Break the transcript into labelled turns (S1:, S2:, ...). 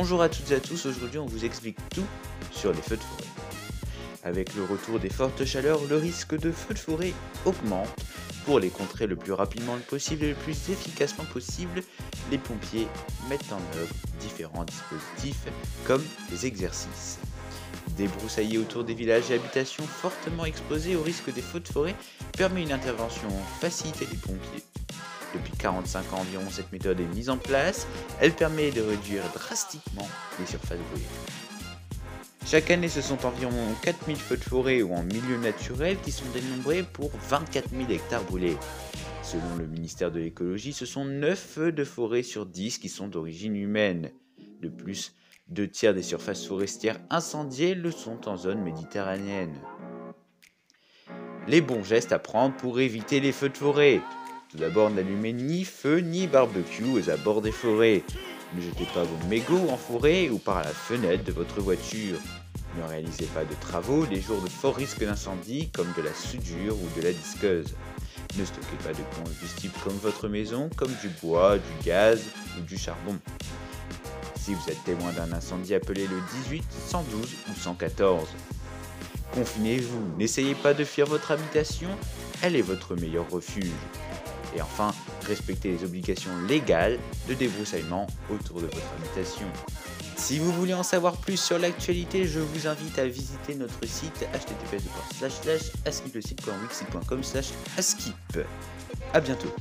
S1: Bonjour à toutes et à tous, aujourd'hui on vous explique tout sur les feux de forêt. Avec le retour des fortes chaleurs, le risque de feux de forêt augmente. Pour les contrer le plus rapidement possible et le plus efficacement possible, les pompiers mettent en œuvre différents dispositifs comme les exercices. Débroussailler autour des villages et habitations fortement exposés au risque des feux de forêt permet une intervention facilitée des pompiers. Depuis 45 ans environ, cette méthode est mise en place. Elle permet de réduire drastiquement les surfaces brûlées. Chaque année, ce sont environ 4000 feux de forêt ou en milieu naturel qui sont dénombrés pour 24 000 hectares brûlés. Selon le ministère de l'écologie, ce sont 9 feux de forêt sur 10 qui sont d'origine humaine. De plus, deux tiers des surfaces forestières incendiées le sont en zone méditerranéenne. Les bons gestes à prendre pour éviter les feux de forêt. Tout d'abord, n'allumez ni feu ni barbecue aux abords des forêts. Ne jetez pas vos mégots en forêt ou par la fenêtre de votre voiture. Ne réalisez pas de travaux les jours de fort risque d'incendie comme de la soudure ou de la disqueuse. Ne stockez pas de combustible comme votre maison, comme du bois, du gaz ou du charbon. Si vous êtes témoin d'un incendie, appelez le 18, 112 ou 114. Confinez-vous, n'essayez pas de fuir votre habitation, elle est votre meilleur refuge. Et enfin, respectez les obligations légales de débroussaillement autour de votre habitation. Si vous voulez en savoir plus sur l'actualité, je vous invite à visiter notre site https askip A bientôt